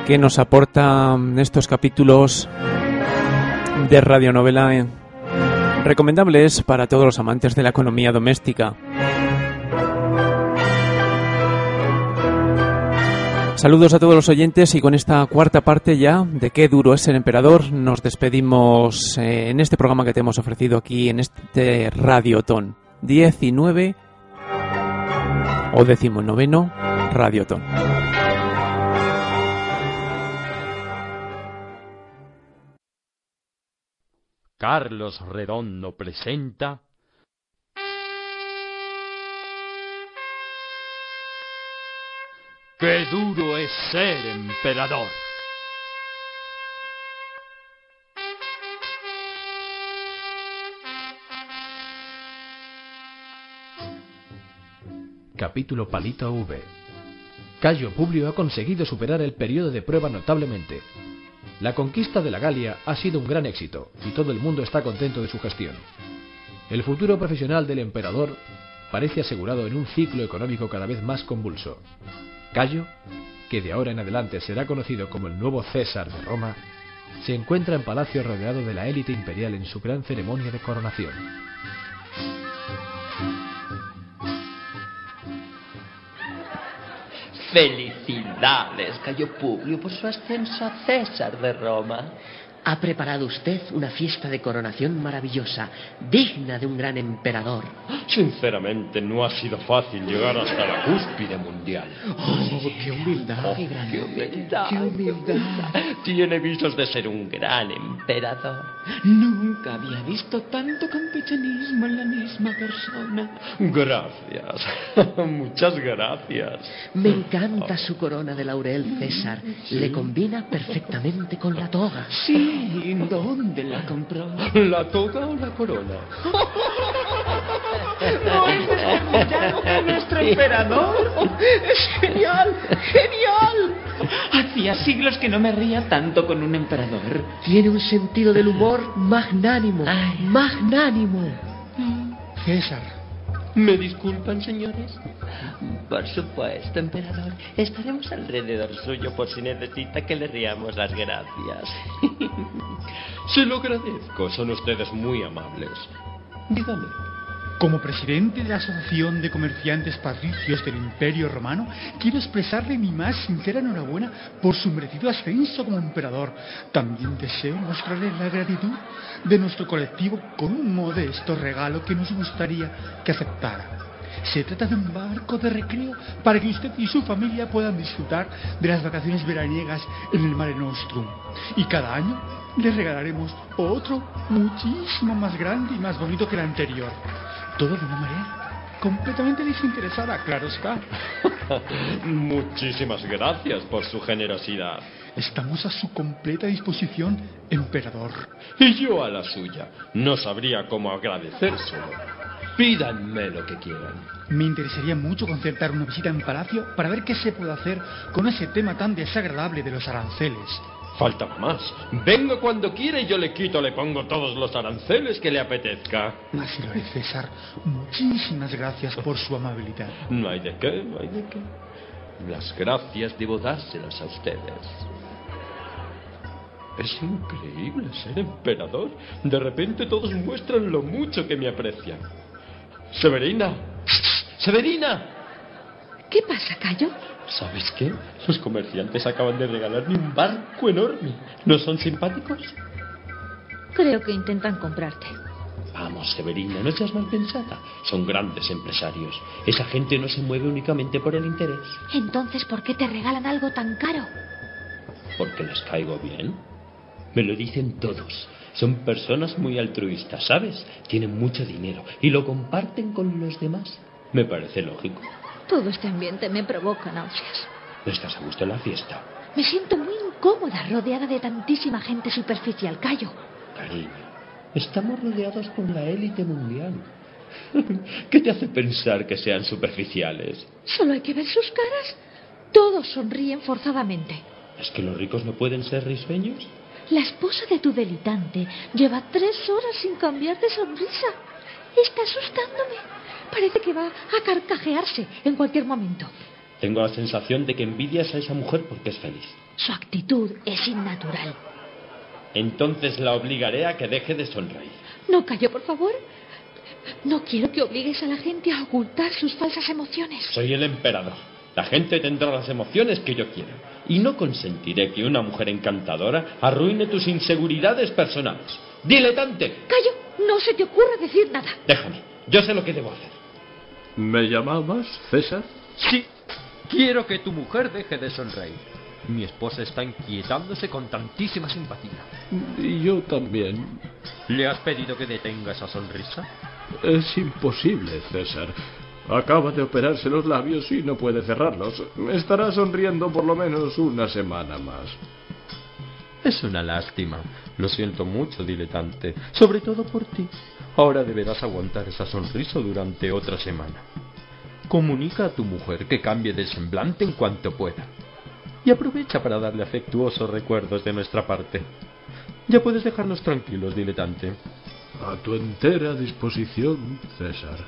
Que nos aporta estos capítulos de radionovela recomendables para todos los amantes de la economía doméstica. Saludos a todos los oyentes y con esta cuarta parte ya de qué duro es ser emperador nos despedimos eh, en este programa que te hemos ofrecido aquí en este Radiotón. 19 o decimonoveno Radiotón. Carlos Redondo presenta ¡Qué duro es ser emperador! Capítulo Palito V. Cayo Publio ha conseguido superar el periodo de prueba notablemente. La conquista de la Galia ha sido un gran éxito y todo el mundo está contento de su gestión. El futuro profesional del emperador parece asegurado en un ciclo económico cada vez más convulso. Cayo, que de ahora en adelante será conocido como el nuevo César de Roma, se encuentra en palacio rodeado de la élite imperial en su gran ceremonia de coronación. Felicidades, Cayo Publio, por su ascenso a César de Roma. Ha preparado usted una fiesta de coronación maravillosa, digna de un gran emperador. Sinceramente, no ha sido fácil llegar hasta la cúspide mundial. ¡Oh, qué humildad! Oh, ¡Qué gran qué humildad! ¡Qué humildad! Tiene visos de ser un gran emperador. Nunca había visto tanto campechanismo en la misma persona. Gracias. Muchas gracias. Me encanta su corona de laurel, César. Le combina perfectamente con la toga. Sí, ¿dónde la compró? ¿La toga o la corona? nuestro emperador! ¡Es genial! ¡Genial! Hacía siglos que no me ría tanto con un emperador. Tiene un sentido del humor magnánimo. Magnánimo. César. ¿Me disculpan, señores? Por supuesto, emperador. Estaremos alrededor suyo por si necesita que le riamos las gracias. Se lo agradezco. Son ustedes muy amables. Dígame. Como presidente de la Asociación de Comerciantes Patricios del Imperio Romano, quiero expresarle mi más sincera enhorabuena por su merecido ascenso como emperador. También deseo mostrarle la gratitud de nuestro colectivo con un modesto regalo que nos gustaría que aceptara. Se trata de un barco de recreo para que usted y su familia puedan disfrutar de las vacaciones veraniegas en el Mare Nostrum. Y cada año le regalaremos otro muchísimo más grande y más bonito que el anterior. Todo de una manera completamente desinteresada, claro está. Muchísimas gracias por su generosidad. Estamos a su completa disposición, emperador. Y yo a la suya. No sabría cómo agradecérselo. Pídanme lo que quieran. Me interesaría mucho concertar una visita en palacio para ver qué se puede hacer con ese tema tan desagradable de los aranceles. Faltaba más. Venga cuando quiera y yo le quito, le pongo todos los aranceles que le apetezca. Así lo es, César. Muchísimas gracias por su amabilidad. No hay de qué, no hay de qué. Las gracias debo dárselas a ustedes. Es increíble ser emperador. De repente todos muestran lo mucho que me aprecian. Severina. Severina. ¿Qué pasa, Cayo? ¿Sabes qué? Los comerciantes acaban de regalarme un barco enorme. ¿No son simpáticos? Creo que intentan comprarte. Vamos, Severina, no seas mal pensada. Son grandes empresarios. Esa gente no se mueve únicamente por el interés. Entonces, ¿por qué te regalan algo tan caro? Porque les caigo bien. Me lo dicen todos. Son personas muy altruistas, ¿sabes? Tienen mucho dinero y lo comparten con los demás. Me parece lógico. Todo este ambiente me provoca náuseas. ¿No estás a gusto en la fiesta? Me siento muy incómoda rodeada de tantísima gente superficial, Cayo. Cariño, estamos rodeados por la élite mundial. ¿Qué te hace pensar que sean superficiales? Solo hay que ver sus caras. Todos sonríen forzadamente. ¿Es que los ricos no pueden ser risueños? La esposa de tu delitante lleva tres horas sin cambiar de sonrisa. Está asustándome. Parece que va a carcajearse en cualquier momento. Tengo la sensación de que envidias a esa mujer porque es feliz. Su actitud es innatural. Entonces la obligaré a que deje de sonreír. No, Cayo, por favor. No quiero que obligues a la gente a ocultar sus falsas emociones. Soy el emperador. La gente tendrá las emociones que yo quiera. Y no consentiré que una mujer encantadora arruine tus inseguridades personales. ¡Diletante! Cayo, no se te ocurra decir nada. Déjame. Yo sé lo que debo hacer. ¿Me llamabas, César? Sí. Quiero que tu mujer deje de sonreír. Mi esposa está inquietándose con tantísima simpatía. Y yo también. ¿Le has pedido que detenga esa sonrisa? Es imposible, César. Acaba de operarse los labios y no puede cerrarlos. Estará sonriendo por lo menos una semana más. Es una lástima. Lo siento mucho, diletante. Sobre todo por ti. Ahora deberás aguantar esa sonrisa durante otra semana. Comunica a tu mujer que cambie de semblante en cuanto pueda. Y aprovecha para darle afectuosos recuerdos de nuestra parte. Ya puedes dejarnos tranquilos, diletante. A tu entera disposición, César.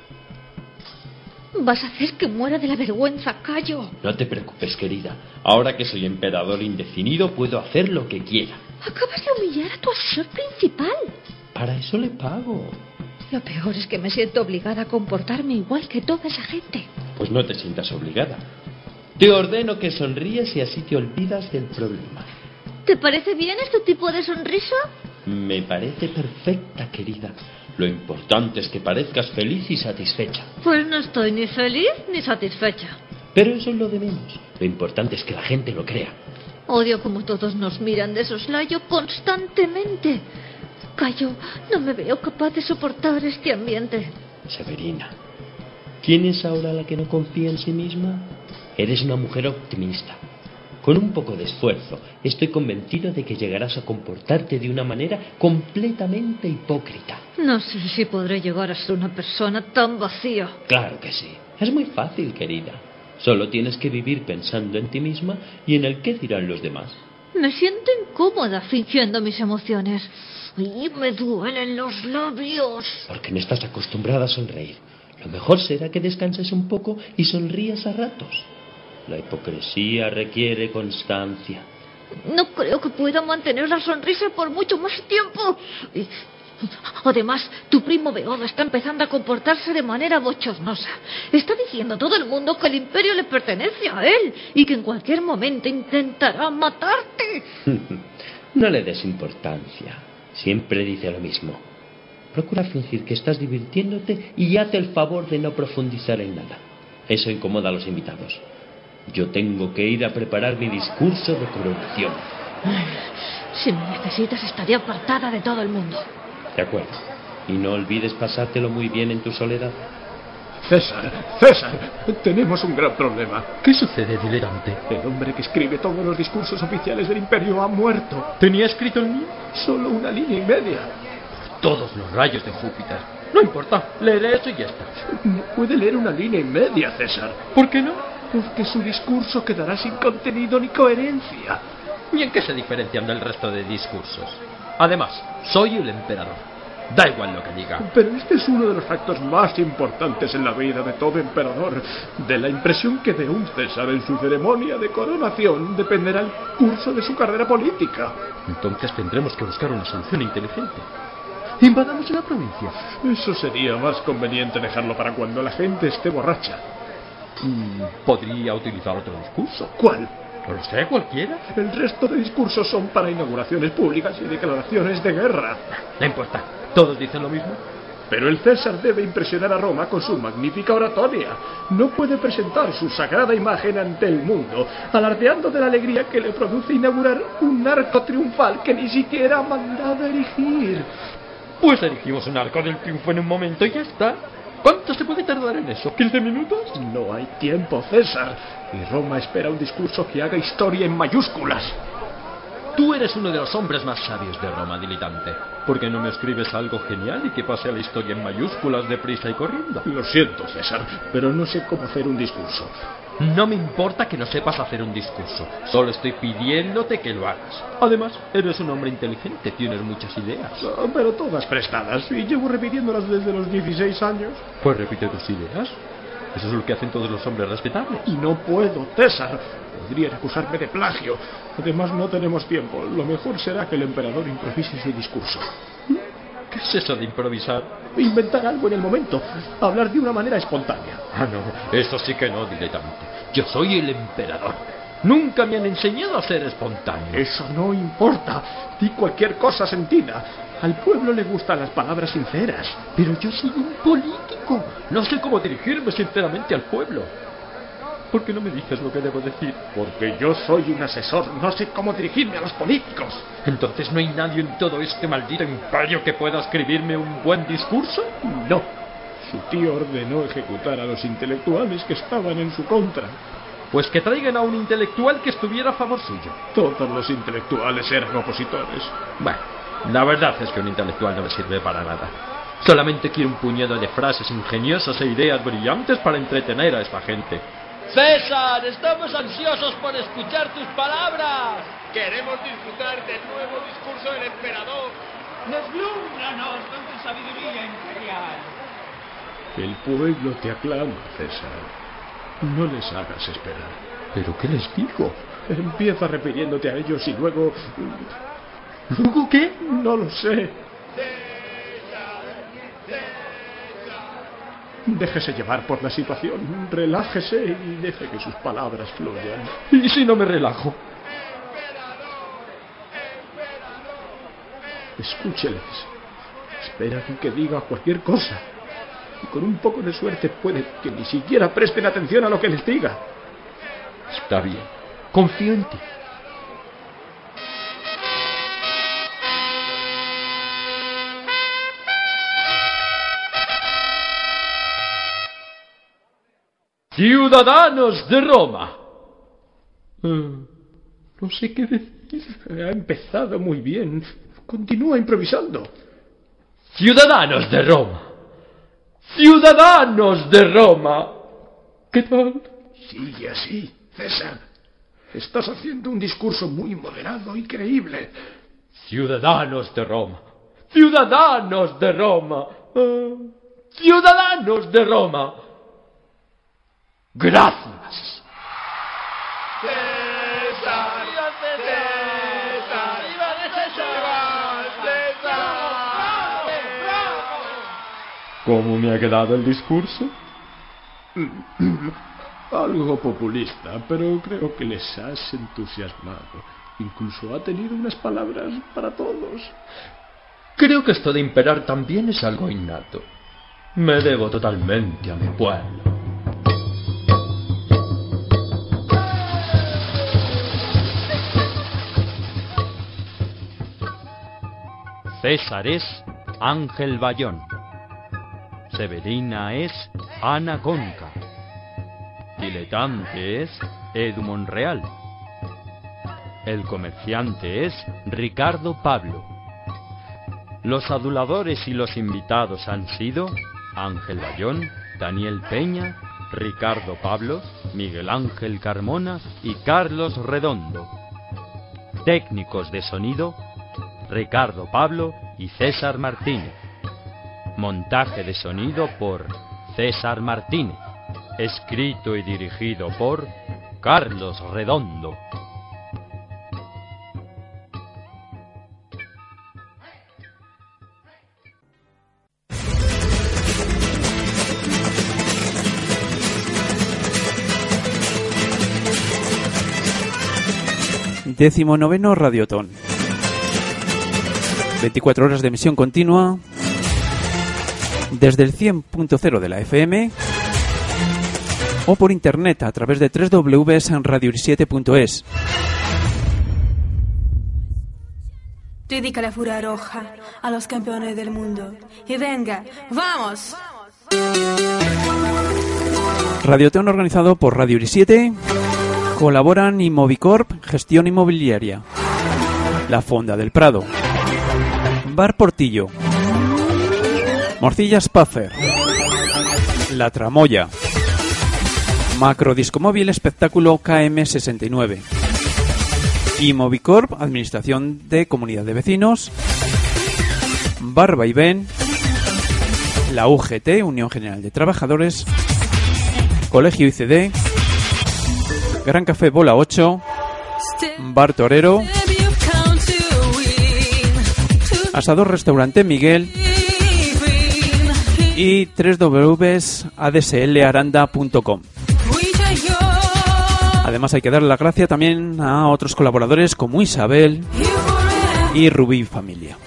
Vas a hacer que muera de la vergüenza, Cayo. No te preocupes, querida. Ahora que soy emperador indefinido, puedo hacer lo que quiera. Acabas de humillar a tu asesor principal. Para eso le pago. Lo peor es que me siento obligada a comportarme igual que toda esa gente. Pues no te sientas obligada. Te ordeno que sonríes y así te olvidas del problema. ¿Te parece bien este tipo de sonrisa? Me parece perfecta, querida. Lo importante es que parezcas feliz y satisfecha. Pues no estoy ni feliz ni satisfecha. Pero eso es lo de menos. Lo importante es que la gente lo crea. Odio como todos nos miran de soslayo constantemente. Cayo, no me veo capaz de soportar este ambiente. Severina, ¿quién es ahora la que no confía en sí misma? Eres una mujer optimista. Con un poco de esfuerzo, estoy convencido de que llegarás a comportarte de una manera completamente hipócrita. No sé si podré llegar a ser una persona tan vacía. Claro que sí. Es muy fácil, querida. Solo tienes que vivir pensando en ti misma y en el qué dirán los demás. Me siento incómoda fingiendo mis emociones. Y me duelen los labios. Porque no estás acostumbrada a sonreír. Lo mejor será que descanses un poco y sonrías a ratos. La hipocresía requiere constancia. No creo que pueda mantener la sonrisa por mucho más tiempo. Y, Además, tu primo Beodo está empezando a comportarse de manera bochornosa. Está diciendo a todo el mundo que el imperio le pertenece a él y que en cualquier momento intentará matarte. no le des importancia. Siempre dice lo mismo. Procura fingir que estás divirtiéndote y hazte el favor de no profundizar en nada. Eso incomoda a los invitados. Yo tengo que ir a preparar mi discurso de coronación. Si me necesitas, estaré apartada de todo el mundo. De acuerdo. Y no olvides pasártelo muy bien en tu soledad. César, César, tenemos un gran problema. ¿Qué sucede, diletante? El hombre que escribe todos los discursos oficiales del imperio ha muerto. ¿Tenía escrito el mío? Solo una línea y media. Todos los rayos de Júpiter. No importa, leeré eso y ya está. No puede leer una línea y media, César. ¿Por qué no? Porque su discurso quedará sin contenido ni coherencia. ¿Y en qué se diferencian del resto de discursos? Además, soy el emperador. Da igual lo que diga. Pero este es uno de los actos más importantes en la vida de todo emperador. De la impresión que dé un César en su ceremonia de coronación dependerá el curso de su carrera política. Entonces tendremos que buscar una solución inteligente. Invadamos la provincia. Eso sería más conveniente dejarlo para cuando la gente esté borracha. Mm, podría utilizar otro discurso. ¿Cuál? No lo sé, cualquiera. El resto de discursos son para inauguraciones públicas y declaraciones de guerra. No importa. ¿Todos dicen lo mismo? Pero el César debe impresionar a Roma con su magnífica oratoria. No puede presentar su sagrada imagen ante el mundo, alardeando de la alegría que le produce inaugurar un arco triunfal que ni siquiera ha mandado erigir. Pues erigimos un arco del triunfo en un momento y ya está. ¿Cuánto se puede tardar en eso? ¿15 minutos? No hay tiempo, César. Y Roma espera un discurso que haga historia en mayúsculas. Tú eres uno de los hombres más sabios de Roma, diletante. ¿Por qué no me escribes algo genial y que pase a la historia en mayúsculas, deprisa y corriendo? Lo siento, César, pero no sé cómo hacer un discurso. No me importa que no sepas hacer un discurso. Solo estoy pidiéndote que lo hagas. Además, eres un hombre inteligente, tienes muchas ideas. Ah, pero todas prestadas, y llevo repitiéndolas desde los 16 años. Pues repite tus ideas. Eso es lo que hacen todos los hombres respetables. Y no puedo, César. Podrían acusarme de plagio. Además, no tenemos tiempo. Lo mejor será que el emperador improvise su discurso. ¿Qué es eso de improvisar? Inventar algo en el momento. Hablar de una manera espontánea. Ah, no. Eso sí que no, diletante. Yo soy el emperador. Nunca me han enseñado a ser espontáneo. Eso no importa. Di cualquier cosa sentida. Al pueblo le gustan las palabras sinceras. Pero yo soy un político. No sé cómo dirigirme sinceramente al pueblo. ¿Por qué no me dices lo que debo decir? Porque yo soy un asesor. No sé cómo dirigirme a los políticos. Entonces no hay nadie en todo este maldito imperio que pueda escribirme un buen discurso. No. Su tío ordenó ejecutar a los intelectuales que estaban en su contra. Pues que traigan a un intelectual que estuviera a favor suyo. Todos los intelectuales eran opositores. Bueno, la verdad es que un intelectual no me sirve para nada. Solamente quiero un puñado de frases ingeniosas e ideas brillantes para entretener a esta gente. César, estamos ansiosos por escuchar tus palabras. Queremos disfrutar del nuevo discurso del emperador. Deslúmbranos con tu sabiduría imperial. El pueblo te aclama, César. No les hagas esperar. ¿Pero qué les digo? Empieza repitiéndote a ellos y luego... ¿Luego qué? No lo sé. Déjese llevar por la situación, relájese y deje que sus palabras fluyan. ¿Y si no me relajo? Escúcheles. Esperan que diga cualquier cosa. Y con un poco de suerte puede que ni siquiera presten atención a lo que les diga. Está bien. Confío en ti. Ciudadanos de Roma. Mm, no sé qué decir. Ha empezado muy bien. Continúa improvisando. Ciudadanos de Roma. Ciudadanos de Roma. ¿Qué tal? Sigue así, César. Estás haciendo un discurso muy moderado y creíble. Ciudadanos de Roma. Ciudadanos de Roma. Ah, ciudadanos de Roma. Gracias. César, César, ¿Cómo me ha quedado el discurso? Algo populista, pero creo que les has entusiasmado. Incluso ha tenido unas palabras para todos. Creo que esto de imperar también es algo innato. Me debo totalmente a mi pueblo. César es Ángel Bayón. Severina es Ana Conca. Diletante es Edu Monreal. El comerciante es Ricardo Pablo. Los aduladores y los invitados han sido Ángel Bayón, Daniel Peña, Ricardo Pablo, Miguel Ángel Carmona y Carlos Redondo. Técnicos de sonido Ricardo Pablo y César Martínez. Montaje de sonido por César Martínez. Escrito y dirigido por Carlos Redondo. Décimo noveno Radiotón. 24 horas de emisión continua desde el 100.0 de la FM o por internet a través de www.radio7.es. Dedica la furia roja a los campeones del mundo. Y venga, ¡vamos! Radioteón organizado por Radio Uri 7. Colaboran Inmovicorp, Gestión Inmobiliaria. La Fonda del Prado. Bar Portillo. Morcillas Puffer. La Tramoya. Macro Disco Móvil Espectáculo KM69. Y Movicorp, Administración de Comunidad de Vecinos. Barba y Ben. La UGT, Unión General de Trabajadores. Colegio ICD. Gran Café Bola 8. Bar Torero. Asador Restaurante Miguel y www.adslaranda.com. Además hay que darle la gracia también a otros colaboradores como Isabel y Rubí Familia.